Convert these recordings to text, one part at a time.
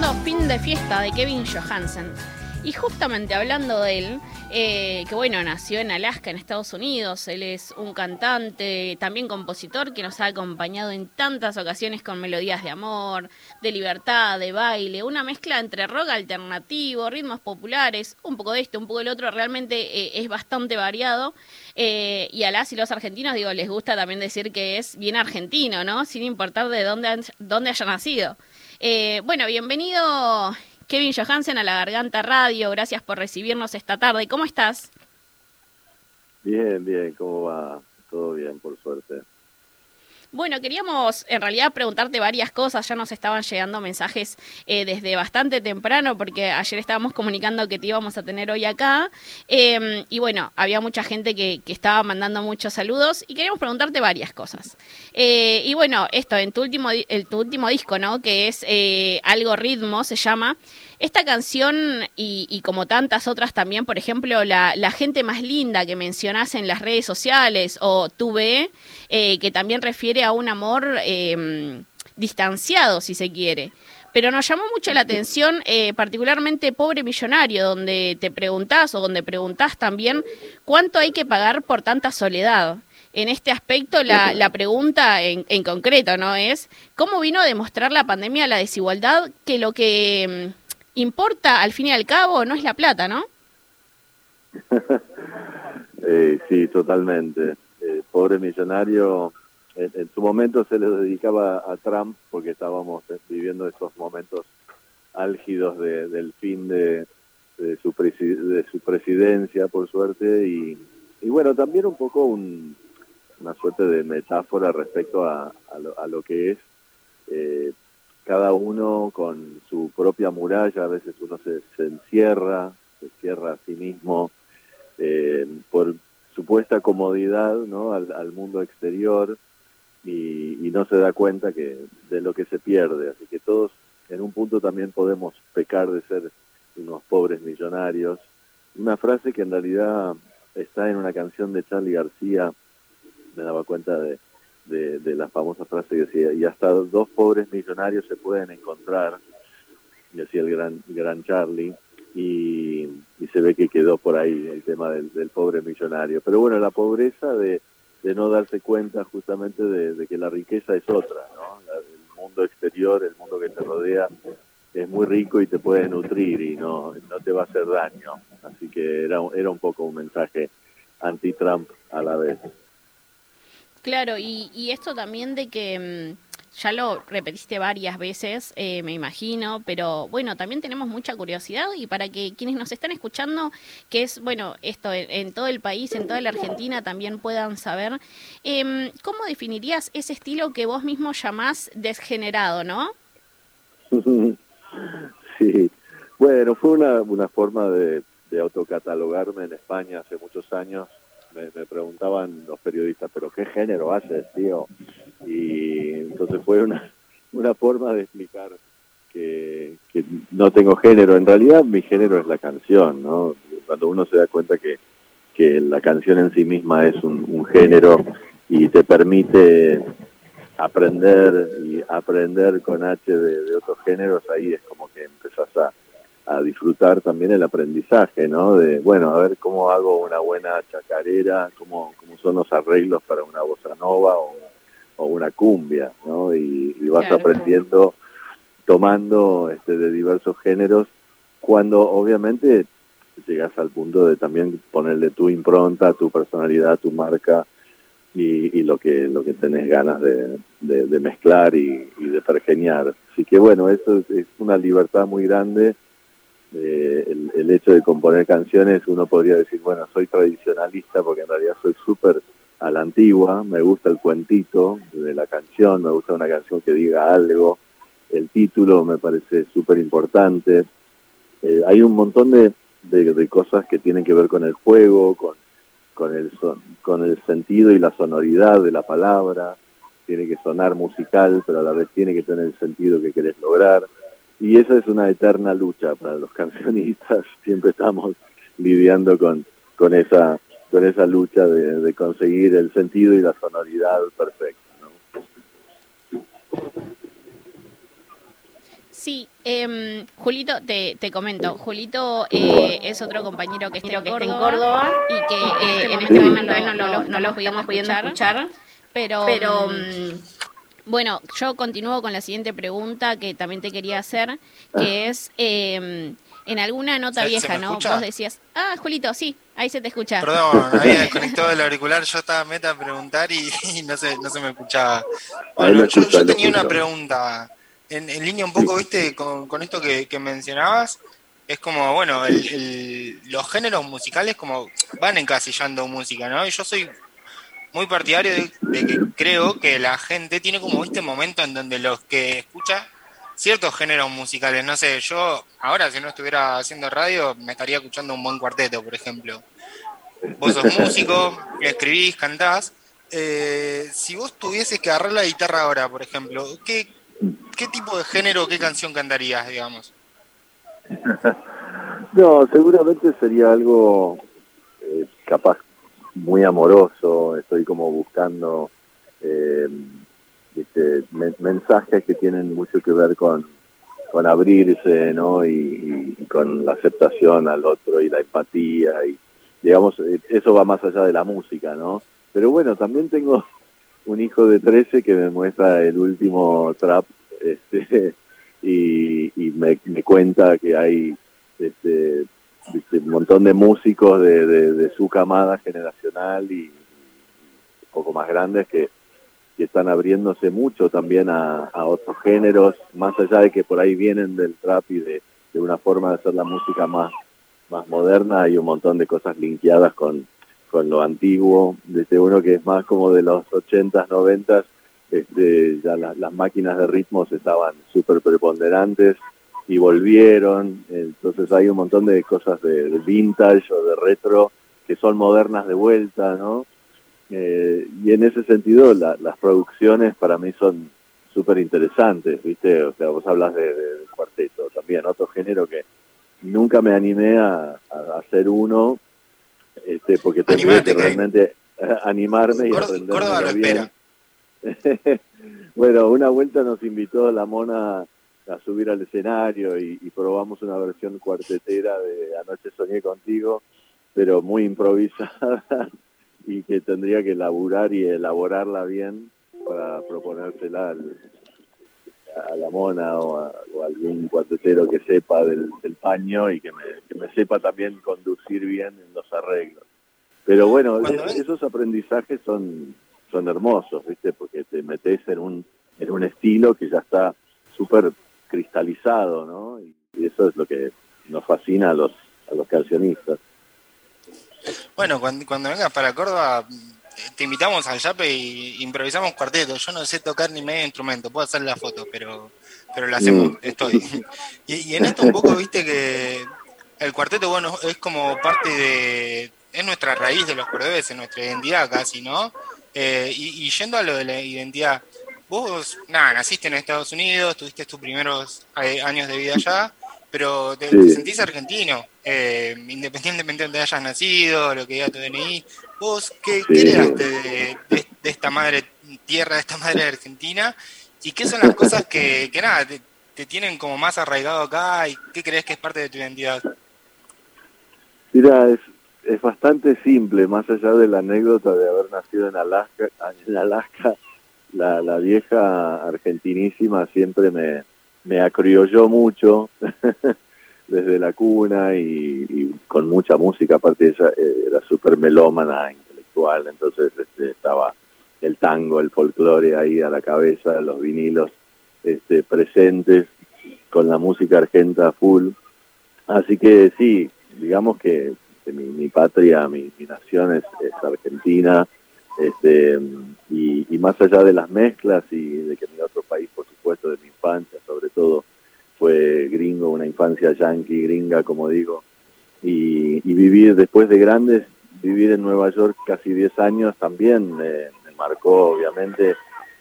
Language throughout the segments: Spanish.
escuchando Fin de Fiesta de Kevin Johansen. Y justamente hablando de él, eh, que bueno, nació en Alaska, en Estados Unidos, él es un cantante, también compositor que nos ha acompañado en tantas ocasiones con melodías de amor, de libertad, de baile, una mezcla entre rock alternativo, ritmos populares, un poco de esto, un poco del otro, realmente eh, es bastante variado. Eh, y a las y los argentinos, digo, les gusta también decir que es bien argentino, ¿no? Sin importar de dónde, dónde haya nacido. Bueno, bienvenido Kevin Johansen a la Garganta Radio, gracias por recibirnos esta tarde. ¿Cómo estás? Bien, bien, ¿cómo va? Todo bien, por suerte. Bueno, queríamos en realidad preguntarte varias cosas. Ya nos estaban llegando mensajes eh, desde bastante temprano, porque ayer estábamos comunicando que te íbamos a tener hoy acá. Em, y bueno, había mucha gente que, estaba mandando muchos saludos y queríamos preguntarte varias cosas. Eh, y bueno, esto, en tu último, el, tu último disco, ¿no? Que es eh, Algo Ritmo, se llama. Esta canción y, como tantas otras también, por ejemplo, la, gente más linda que mencionás en las redes sociales o Tuve, eh, que también refiere a un amor em, distanciado, si se quiere. Pero nos llamó mucho la atención, eh, particularmente Pobre Millonario, donde te preguntás o donde preguntás también cuánto hay que pagar por tanta soledad. En este aspecto, la, pregunta en, en, concreto, ¿no? Es, ¿cómo vino a demostrar la pandemia la desigualdad que lo que em, importa al fin y al cabo no es la plata, ¿no? eh, sí, totalmente. Eh, pobre millonario, en, su momento se le dedicaba a Trump porque estábamos viviendo esos momentos álgidos del fin de, su de su presidencia, por suerte, y, bueno, también un poco una suerte de metáfora respecto a, a, lo, que es eh, cada uno con su propia muralla, a veces uno se, encierra, se cierra a sí mismo eh, por supuesta comodidad ¿no? al, mundo exterior y, no se da cuenta que de lo que se pierde. Así que todos en un punto también podemos pecar de ser unos pobres millonarios. Una frase que en realidad está en una canción de Charlie García, me daba cuenta de, de, la famosa frase que decía, y hasta dos pobres millonarios se pueden encontrar, decía el gran, gran Charlie, y, se ve que quedó por ahí el tema del, pobre millonario. Pero bueno, la pobreza de, de no darse cuenta justamente de, que la riqueza es otra, ¿no? el mundo exterior, el mundo que te rodea, es muy rico y te puede nutrir y no, no te va a hacer daño. Así que era, era un poco un mensaje anti-Trump a la vez. Claro, y, esto también de que mm, ya lo repetiste varias veces, eh, me imagino, pero bueno, también tenemos mucha curiosidad y para que quienes nos están escuchando, que es, bueno, esto en, todo el país, en toda la Argentina, también puedan saber, em, ¿cómo definirías ese estilo que vos mismo llamás desgenerado, no? sí, bueno, fue una, una forma de, de autocatalogarme en España hace muchos años me, preguntaban los periodistas, pero ¿qué género haces, tío? Y entonces fue una, una forma de explicar que, no tengo género. En realidad mi género es la canción, ¿no? Cuando uno se da cuenta que, que la canción en sí misma es un, género y te permite aprender y aprender con H de, de otros géneros, ahí es como que empezás a, a disfrutar también el aprendizaje, ¿no? De, bueno, a ver cómo hago una buena chacarera, cómo, cómo son los arreglos para una bossa nova o, una cumbia, ¿no? Y, vas aprendiendo tomando este, de diversos géneros, cuando obviamente llegas al punto de también ponerle tu impronta, tu personalidad, tu marca y, lo que lo que tenés ganas de, de, mezclar y, y, de pergeniar. Así que bueno, eso es una libertad muy grande eh, el, hecho de componer canciones, uno podría decir, bueno, soy tradicionalista porque en realidad soy súper a la antigua, me gusta el cuentito de la canción, me gusta una canción que diga algo, el título me parece súper importante. Eh, hay un montón de, de, cosas que tienen que ver con el juego, con, con, el con el sentido y la sonoridad de la palabra, tiene que sonar musical, pero a la vez tiene que tener el sentido que querés lograr y esa es una eterna lucha para los cancionistas, siempre estamos lidiando con, con, esa, con esa lucha de, conseguir el sentido y la sonoridad perfecta. Sí, eh, Julito, te, te comento, Julito eh, es otro compañero que está, en, Córdoba, en Córdoba y que eh, en este momento no, no, no, no, lo podíamos escuchar, escuchar pero, pero mm, bueno, yo continúo con la siguiente pregunta que también te quería hacer, que es... Eh, en alguna nota vieja, ¿no? Vos decías, ah, Julito, sí, ahí se te escucha. Perdón, había desconectado el auricular, yo estaba meta a preguntar y, no, se, no se me escuchaba. Bueno, yo, tenía una pregunta, en, línea un poco, viste, con, con esto que, mencionabas, es como, bueno, los géneros musicales como van encasillando música, ¿no? Y yo soy muy partidario de, de, que creo que la gente tiene como este momento en donde los que escucha ciertos géneros musicales. No sé, yo ahora si no estuviera haciendo radio me estaría escuchando un buen cuarteto, por ejemplo. Vos sos músico, escribís, cantás. Eh, si vos tuvieses que agarrar la guitarra ahora, por ejemplo, ¿qué, qué tipo de género, qué canción cantarías, digamos? No, seguramente sería algo eh, capaz muy amoroso. Estoy como buscando eh, este, mensajes que tienen mucho que ver con, con abrirse, ¿no? Y, con la aceptación al otro y la empatía y digamos eh, eso va más allá de la música, ¿no? Pero bueno, también tengo un hijo de 13 que me muestra el último trap este, y, me, cuenta que hay este, un montón de músicos de, de su camada generacional y un poco más grandes que que están abriéndose mucho también a, otros géneros, más allá de que por ahí vienen del trap y de, una forma de hacer la música más, más moderna, hay un montón de cosas linkeadas con, con lo antiguo, desde uno que es más como de los 80s, 90s, este, ya las máquinas de ritmos estaban súper preponderantes y volvieron, entonces hay un montón de cosas de, de vintage o de retro que son modernas de vuelta, ¿no? Eh, y en ese sentido las producciones para mí son súper interesantes, ¿viste? O sea, vos hablas de, cuarteto, también otro género que nunca me animé a, hacer uno, este, porque tenía que realmente animarme y aprender bueno, una vuelta nos invitó la mona a subir al escenario y, y, probamos una versión cuartetera de Anoche soñé contigo, pero muy improvisada y que tendría que elaborar y elaborarla bien para proponérsela a la mona o a, algún cuartetero que sepa del, paño y que me, sepa también conducir bien en los arreglos. Pero bueno, esos aprendizajes son, son hermosos, ¿viste? Porque te metes en un, en un estilo que ya está súper cristalizado, ¿no? Y, eso es lo que nos fascina a los, a los cancionistas. Bueno, cuando, vengas para Córdoba, te invitamos al Yape y improvisamos cuarteto. Yo no sé tocar ni medio instrumento, puedo hacer la foto, pero, pero lo hacemos, mm. estoy. Y, en esto un poco, viste que el cuarteto, bueno, es como parte de, es nuestra raíz de los cordobeses, nuestra identidad casi, ¿no? Eh, y, yendo a lo de la identidad, vos, nada, naciste en Estados Unidos, tuviste tus primeros eh, años de vida allá, pero te, sentís argentino, eh, independientemente de donde hayas nacido, lo que diga tu DNI. ¿Vos qué, creaste de, esta madre tierra, de esta madre argentina? ¿Y qué son las cosas que, que nada, te, tienen como más arraigado acá y qué crees que es parte de tu identidad? Mira, es, es bastante simple, más allá de la anécdota de haber nacido en Alaska, en Alaska la, la vieja argentinísima siempre me, me acriolló mucho desde la cuna y, con mucha música, aparte ella eh, era súper melómana, intelectual, entonces este, estaba el tango, el folclore ahí a la cabeza, los vinilos este, presentes con la música argenta full. Así que sí, digamos que, mi, patria, mi, nación es, argentina, este, y, y, más allá de las mezclas y de que mi otro país, por supuesto, de mi infancia, sobre todo, fue gringo, una infancia yankee, gringa, como digo, y, vivir después de grandes, vivir en Nueva York casi 10 años también. Me, marcó, obviamente,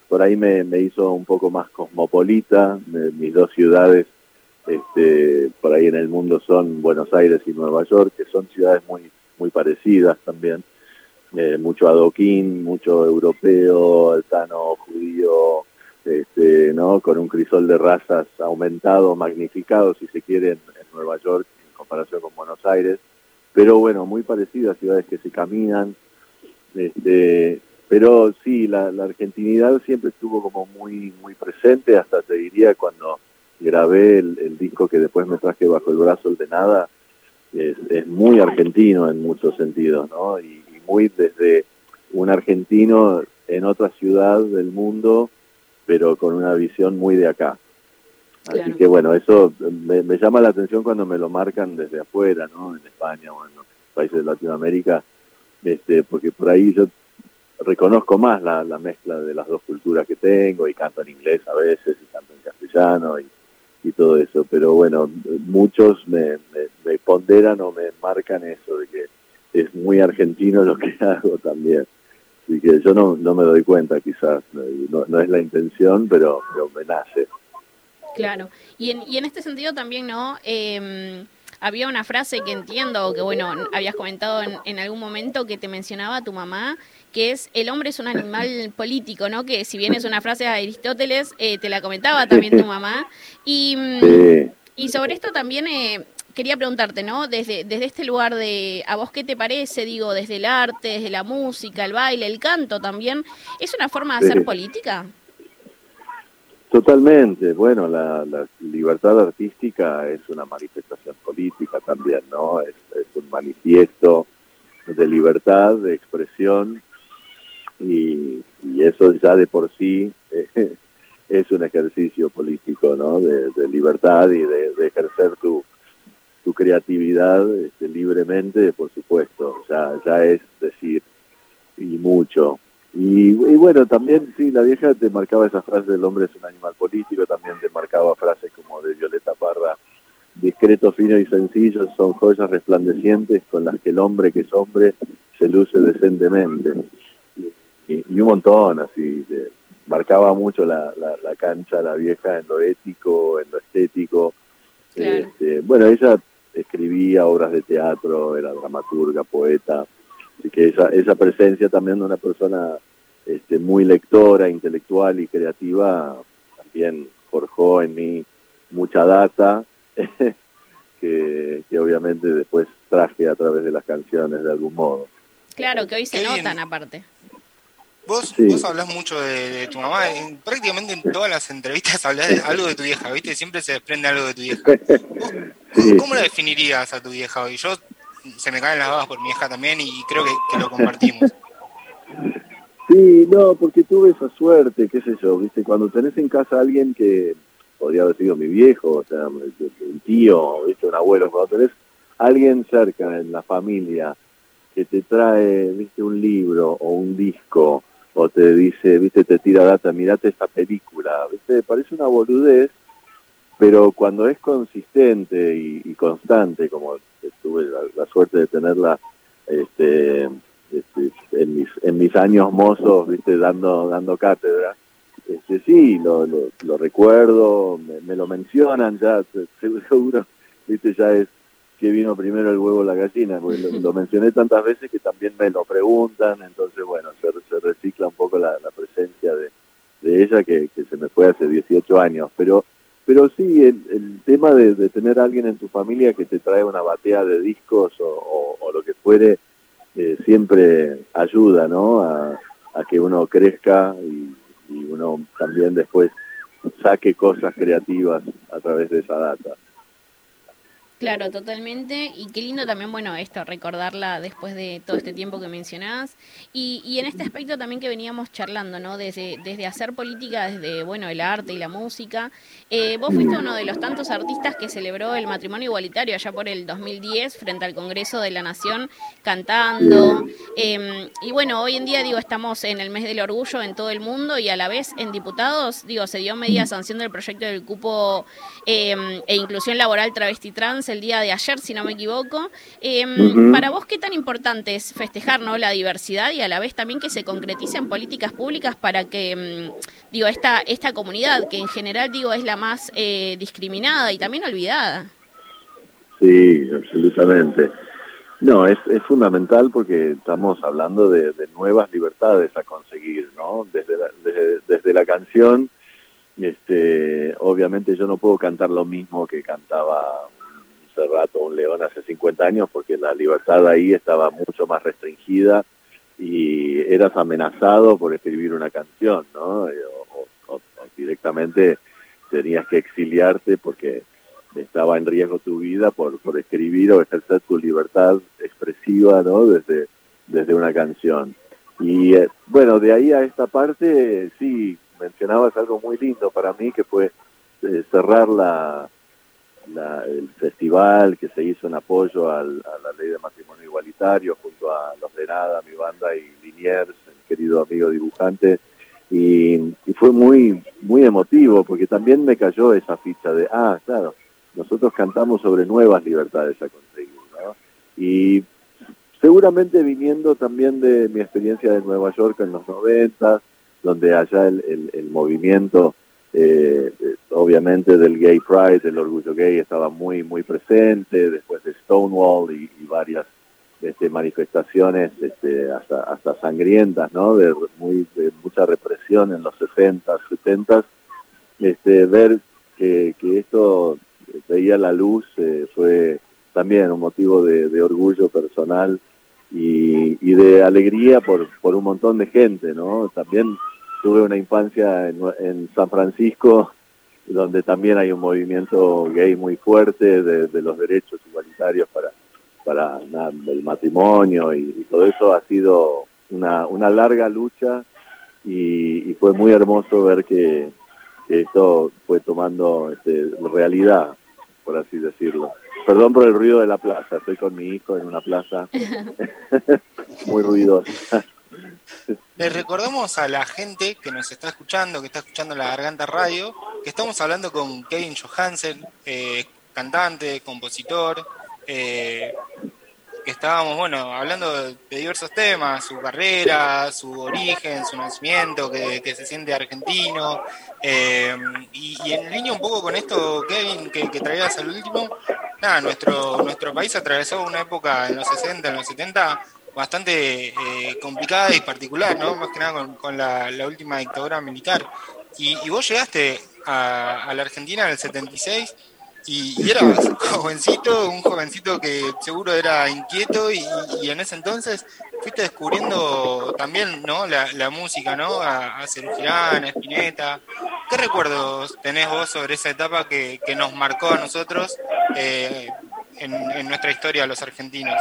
por ahí me, hizo un poco más cosmopolita, mis dos ciudades este, por ahí en el mundo son Buenos Aires y Nueva York, que son ciudades muy, muy parecidas también, eh, mucho adoquín, mucho europeo, altano, judío, este, ¿no? Con un crisol de razas aumentado, magnificado, si se quiere, en, Nueva York en comparación con Buenos Aires. Pero bueno, muy parecido a ciudades que se caminan. Este, pero sí, la, la argentinidad siempre estuvo como muy, muy presente, hasta te diría cuando grabé el, disco que después me traje bajo el brazo, el de nada, es, muy argentino en muchos sentidos, ¿no? Y, muy desde un argentino en otra ciudad del mundo, pero con una visión muy de acá. Así que bueno, eso me, llama la atención cuando me lo marcan desde afuera, ¿no? En España o en los países de Latinoamérica, este, porque por ahí yo reconozco más la, la mezcla de las dos culturas que tengo y canto en inglés a veces y canto en castellano y y todo eso. Pero bueno, muchos me, me, ponderan o me marcan eso, de que es muy argentino lo que hago también. Así que yo no, no me doy cuenta quizás, no, no es la intención, pero, pero me nace. Claro, y en, y en este sentido también, ¿no? Eh, había una frase que entiendo, que bueno, habías comentado en, en, algún momento que te mencionaba tu mamá, que es el hombre es un animal político, ¿no? Que si bien es una frase de Aristóteles, eh, te la comentaba también tu mamá. Y, mm, y sobre esto también eh, quería preguntarte, ¿no? Desde, desde este lugar de, ¿a vos qué te parece? Digo, desde el arte, desde la música, el baile, el canto también, ¿es una forma de hacer política? Totalmente. Bueno, la, libertad artística es una manifestación política también, ¿no? Es, un manifiesto de libertad, de expresión, y, eso ya de por sí es un ejercicio político, ¿no? De, libertad y de, ejercer tu, tu creatividad este, libremente, por supuesto. Ya, ya es decir, y mucho. Y, bueno, también sí, la vieja te marcaba esa frase del hombre es un animal político, también te marcaba frases como de Violeta Parra, discreto, fino y sencillo, son joyas resplandecientes con las que el hombre que es hombre se luce decentemente. Y, un montón, así, marcaba mucho la, la, cancha, la vieja, en lo ético, en lo estético. Este, bueno, ella escribía obras de teatro, era dramaturga, poeta, Así que esa, esa presencia también de una persona este, muy lectora, intelectual y creativa también forjó en mí mucha data que, obviamente después traje a través de las canciones de algún modo. Claro, que hoy se notan aparte. Vos, vos hablas mucho de, tu mamá, prácticamente en todas las entrevistas hablas de algo de tu vieja, ¿viste? Siempre se desprende algo de tu vieja. ¿Cómo la definirías a tu vieja hoy? Yo se me caen las babas por mi hija también y creo que, lo compartimos. Sí, no, porque tuve esa suerte, qué sé yo, viste, cuando tenés en casa a alguien que podría haber sido mi viejo, o sea, un tío, viste, un abuelo, cuando tenés a alguien cerca en la familia que te trae, viste, un libro o un disco, o te dice, viste, te tira data, mirate esta película, viste, parece una boludez, pero cuando es consistente y constante, como tuve la, suerte de tenerla este, este, en, mis, en mis años mozos, viste, dando, dando cátedra. Este, sí, lo, lo, recuerdo, me, lo mencionan ya, seguro, viste, ya es que vino primero el huevo o la gallina, porque lo, mencioné tantas veces que también me lo preguntan, entonces bueno, se, se recicla un poco la, presencia de, de ella que, se me fue hace 18 años, pero pero sí, el, tema de, tener a alguien en tu familia que te trae una batea de discos o, lo que fuere, eh, siempre ayuda, ¿no? A, que uno crezca y uno también después saque cosas creativas a través de esa data. Claro, totalmente. Y qué lindo también, bueno, esto, recordarla después de todo este tiempo que mencionás. Y, y en este aspecto también que veníamos charlando, ¿no? Desde, desde hacer política, desde, bueno, el arte y la música. Eh, vos fuiste uno de los tantos artistas que celebró el matrimonio igualitario allá por el 2010 frente al Congreso de la Nación cantando. Em, y bueno, hoy en día, digo, estamos en el mes del orgullo en todo el mundo y a la vez en diputados, digo, se dio media sanción del proyecto del cupo em, e inclusión laboral travesti trans el día de ayer, si no me equivoco. Em, para vos, ¿qué tan importante es festejar ¿no? la diversidad y a la vez también que se concreticen políticas públicas para que, em, digo, esta, esta comunidad, que en general, digo, es la más eh, discriminada y también olvidada? Sí, absolutamente. No, es, es fundamental porque estamos hablando de, nuevas libertades a conseguir, ¿no? Desde la, desde, desde la canción Este, obviamente yo no puedo cantar lo mismo que cantaba un Cerrato un León hace 50 años porque la libertad ahí estaba mucho más restringida y eras amenazado por escribir una canción, ¿no? Eh, directamente tenías que exiliarte porque estaba en riesgo tu vida por, por escribir o ejercer tu libertad expresiva, ¿no? Desde, desde una canción. Y eh, bueno, de ahí a esta parte, sí, mencionabas algo muy lindo para mí, que fue eh, cerrar la, el festival que se hizo en apoyo a la ley de matrimonio igualitario junto a Los de Nada, mi banda y Liniers, el querido amigo dibujante. Y, fue muy, muy emotivo porque también me cayó esa ficha de, ah, claro, nosotros cantamos sobre nuevas libertades a conseguir. ¿no? Y seguramente viniendo también de mi experiencia de Nueva York en los noventas, donde allá el, movimiento, eh, obviamente del Gay Pride, del orgullo gay, estaba muy, muy presente, después de Stonewall y, varias este, manifestaciones este, hasta, hasta sangrientas, ¿no? De, muy, de mucha represión en los 60, 70, este, ver que, esto veía la luz eh, fue también un motivo de, de orgullo personal y, y, de alegría por, por un montón de gente, ¿no? También tuve una infancia en, San Francisco, donde también hay un movimiento gay muy fuerte de, los derechos igualitarios para, para el matrimonio y, todo eso ha sido una, una larga lucha y, fue muy hermoso ver que, esto fue tomando este, realidad, por así decirlo. Perdón por el ruido de la plaza, estoy con mi hijo en una plaza muy ruidosa. Les recordamos a la gente que nos está escuchando, que está escuchando la Garganta Radio, que estamos hablando con Kevin Johansen, eh, cantante, compositor, eh, que estábamos, bueno, hablando de, diversos temas, su carrera, su origen, su nacimiento, que, se siente argentino. Eh, y, en línea un poco con esto, Kevin, que, que traías al último, nuestro, nuestro país atravesó una época en los 60, en los 70, bastante eh, complicada y particular, ¿no? Más que nada con, la, última dictadura militar. Y, vos llegaste a, la Argentina en el 76 y, y, eras jovencito, un jovencito que seguro era inquieto y, en ese entonces fuiste descubriendo también, ¿no? La, música, ¿no? A, a a Spinetta. ¿Qué recuerdos tenés vos sobre esa etapa que, nos marcó a nosotros eh, en nuestra historia, los argentinos?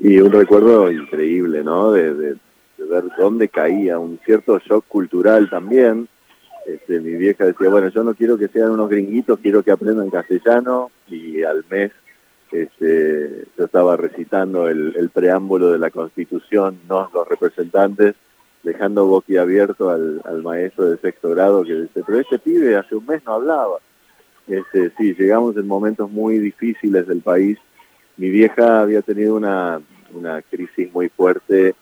Y un recuerdo increíble, ¿no? De, ver dónde caía, un cierto shock cultural también. Este, mi vieja decía, bueno, yo no quiero que sean unos gringuitos, quiero que aprendan castellano y al mes este, yo estaba recitando el, preámbulo de la Constitución, no los representantes, dejando boquiabierto al, al maestro de sexto grado que dice, pero este pibe hace un mes no hablaba. Este, sí, llegamos en momentos muy difíciles del país mi vieja había tenido una, una crisis muy fuerte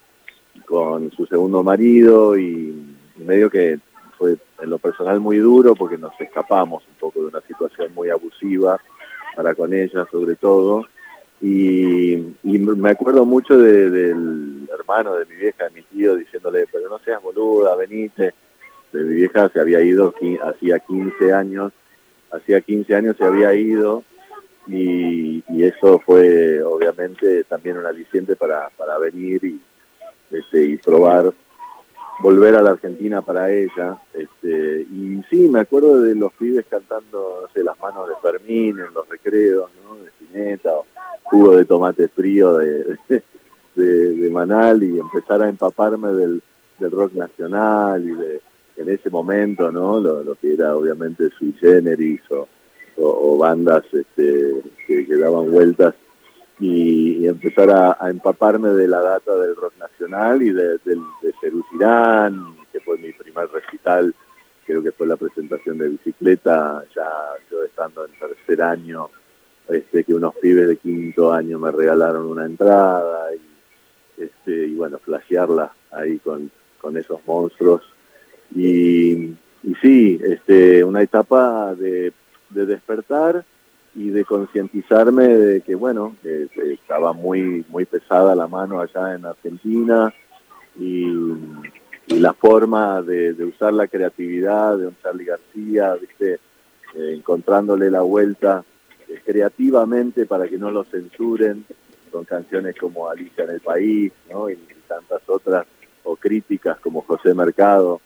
con su segundo marido y, medio que fue en lo personal muy duro porque nos escapamos un poco de una situación muy abusiva para con ella sobre todo y, me acuerdo mucho del hermano de mi vieja, de mi tío, diciéndole, pero no seas boluda, venite. De mi vieja se había ido hacía 15 años, hacía 15 años se había ido y, eso fue obviamente también un aliciente para, para venir y, este, y probar volver a la Argentina para ella. Este, y sí, me acuerdo de los pibes cantando, no sé, las manos de Fermín en los recreos, ¿no? De Cineta, o jugo de tomate frío de, de, Manal y empezar a empaparme del, del, rock nacional y de en ese momento, ¿no? Lo, lo que era obviamente sui generis o o, bandas este, que, daban vueltas y, empezar a, empaparme de la data del rock nacional y de, de, de que fue mi primer recital, creo que fue la presentación de bicicleta, ya yo estando en tercer año, este, que unos pibes de quinto año me regalaron una entrada y, este, y bueno, flashearla ahí con, con esos monstruos. Y, y sí, este, una etapa de de despertar y de concientizarme de que, bueno, estaba muy, muy pesada la mano allá en Argentina y, la forma de, usar la creatividad de un Charlie García, ¿viste? Eh, encontrándole la vuelta eh, creativamente para que no lo censuren, con canciones como Alicia en el País, ¿no? y tantas otras, o críticas como José Mercado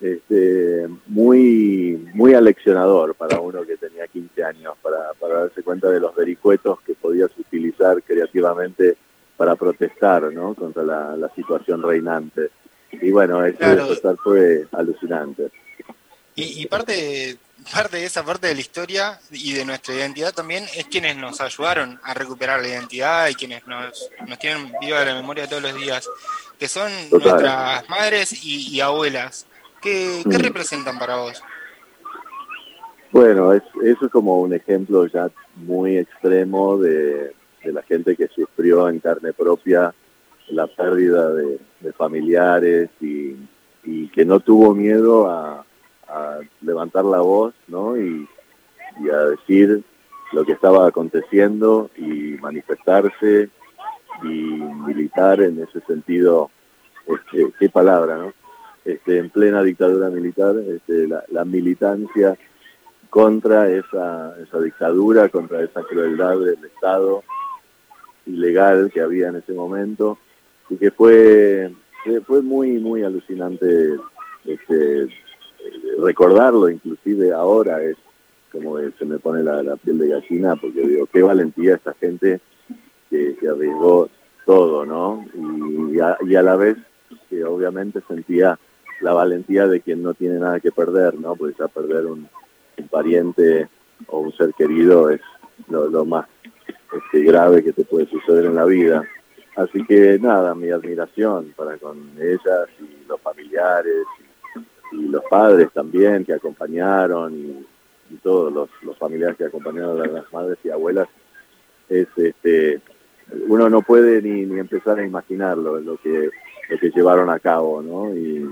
este, muy, muy aleccionador para uno que tenía 15 años, para, para darse cuenta de los vericuetos que podías utilizar creativamente para protestar ¿no? contra la, situación reinante. Y bueno, eso fue alucinante. Y, parte, parte de esa parte de la historia y de nuestra identidad también es quienes nos ayudaron a recuperar la identidad y quienes nos, nos tienen viva la memoria todos los días, que son nuestras madres y abuelas. ¿Qué, representan para vos? Bueno, es, eso es como un ejemplo ya muy extremo de, la gente que sufrió en carne propia la pérdida de, familiares y, que no tuvo miedo a, levantar la voz ¿no? y, a decir lo que estaba aconteciendo y manifestarse y militar en ese sentido, este, qué palabra, ¿no? Este, en plena dictadura militar, este, la, militancia contra esa, esa dictadura, contra esa crueldad del Estado ilegal que había en ese momento y que fue, fue muy, muy alucinante este, recordarlo, inclusive ahora es como se me pone la, piel de gallina porque digo, qué valentía esta gente que, arriesgó todo, ¿no? Y y a la vez que obviamente sentía la valentía de quien no tiene nada que perder, ¿no? Pues ya perder un, pariente o un ser querido es lo, más este, grave que te puede suceder en la vida. Así que nada, mi admiración para con ellas y los familiares y, los padres también que acompañaron y, todos los, familiares que acompañaron a las madres y abuelas. Es este, uno no puede ni, ni empezar a imaginarlo, lo que, lo que llevaron a cabo, ¿no? Y,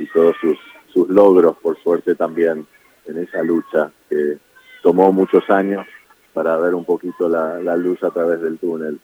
y todos sus, sus logros, por suerte también, en esa lucha que tomó muchos años para ver un poquito la, la luz a través del túnel.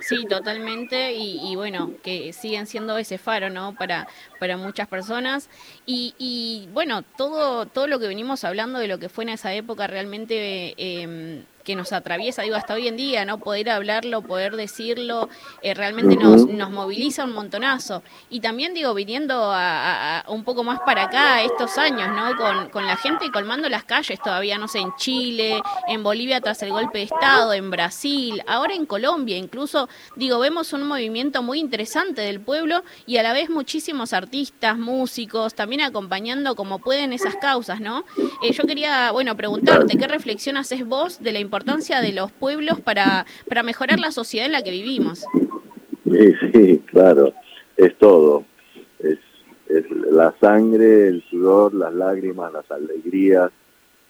Sí, totalmente, y, bueno, que siguen siendo ese faro, ¿no? Para, para muchas personas. Y, y bueno, todo, todo lo que venimos hablando de lo que fue en esa época realmente... Eh, que nos atraviesa, digo, hasta hoy en día, ¿no? Poder hablarlo, poder decirlo, eh, realmente nos, nos moviliza un montonazo. Y también, digo, viniendo a, un poco más para acá, estos años, ¿no? Con, con la gente colmando las calles todavía, no sé, en Chile, en Bolivia tras el golpe de Estado, en Brasil, ahora en Colombia, incluso, digo, vemos un movimiento muy interesante del pueblo y a la vez muchísimos artistas, músicos, también acompañando como pueden esas causas, ¿no? Eh, yo quería, bueno, preguntarte, ¿qué reflexión haces vos de la importancia importancia de los pueblos para, para mejorar la sociedad en la que vivimos. Sí, sí, claro, es todo. Es, es la sangre, el sudor, las lágrimas, las alegrías,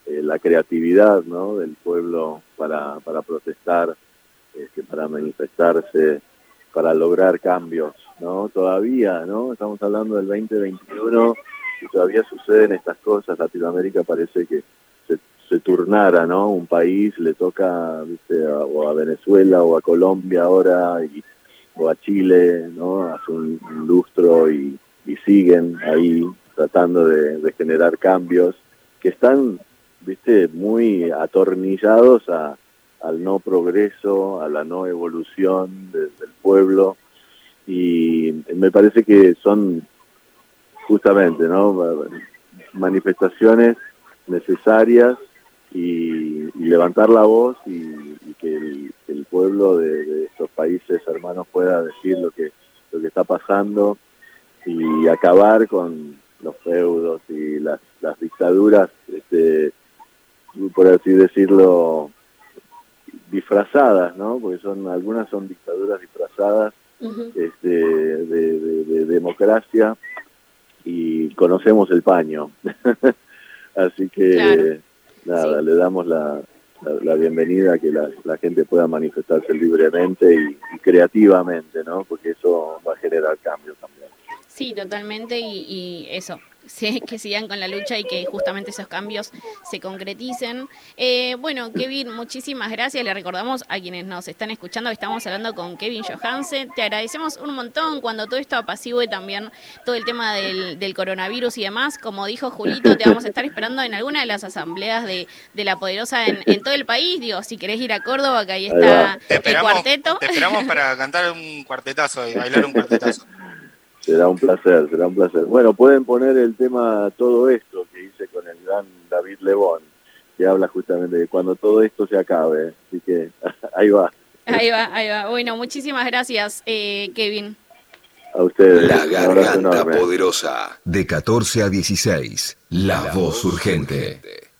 eh, la creatividad ¿no? del pueblo para, para protestar, este, para manifestarse, para lograr cambios. ¿no? Todavía, ¿no? Estamos hablando del 2021 y todavía suceden estas cosas. Latinoamérica parece que se turnara, ¿no? Un país le toca, ¿viste? o a Venezuela o a Colombia ahora y, o a Chile, ¿no? Hace un, lustro y, siguen ahí tratando de, generar cambios que están, ¿viste? Muy atornillados a, al no progreso, a la no evolución del pueblo y me parece que son justamente, ¿no? Manifestaciones necesarias y, levantar la voz y, que el, pueblo de, estos países hermanos pueda decir lo que, lo que está pasando y acabar con los feudos y las, las dictaduras, este, por así decirlo, disfrazadas, ¿no? Porque son algunas son dictaduras disfrazadas este, de, democracia y conocemos el paño. Así que nada, le damos la, la, bienvenida a que la, gente pueda manifestarse libremente y, creativamente, ¿no? Porque eso va a generar cambios también. Sí, totalmente, y, eso, que sigan con la lucha y que justamente esos cambios se concreticen. Eh, bueno, Kevin, muchísimas gracias. Le recordamos a quienes nos están escuchando que estamos hablando con Kevin Johansen. Te agradecemos un montón cuando todo esto apacigüe también todo el tema del, coronavirus y demás. Como dijo Julito, te vamos a estar esperando en alguna de las asambleas de, la Poderosa en, todo el país. Digo, si querés ir a Córdoba, que ahí está el cuarteto. Te esperamos para cantar un cuartetazo y bailar un cuartetazo. Será un placer, será un placer. Bueno, pueden poner el tema Todo esto que hice con el gran David Lebón, que habla justamente de cuando todo esto se acabe. Así que ahí va. Ahí va, ahí va. Bueno, muchísimas gracias, eh, Kevin. A ustedes. La garganta poderosa. De 14 a 16. La voz urgente.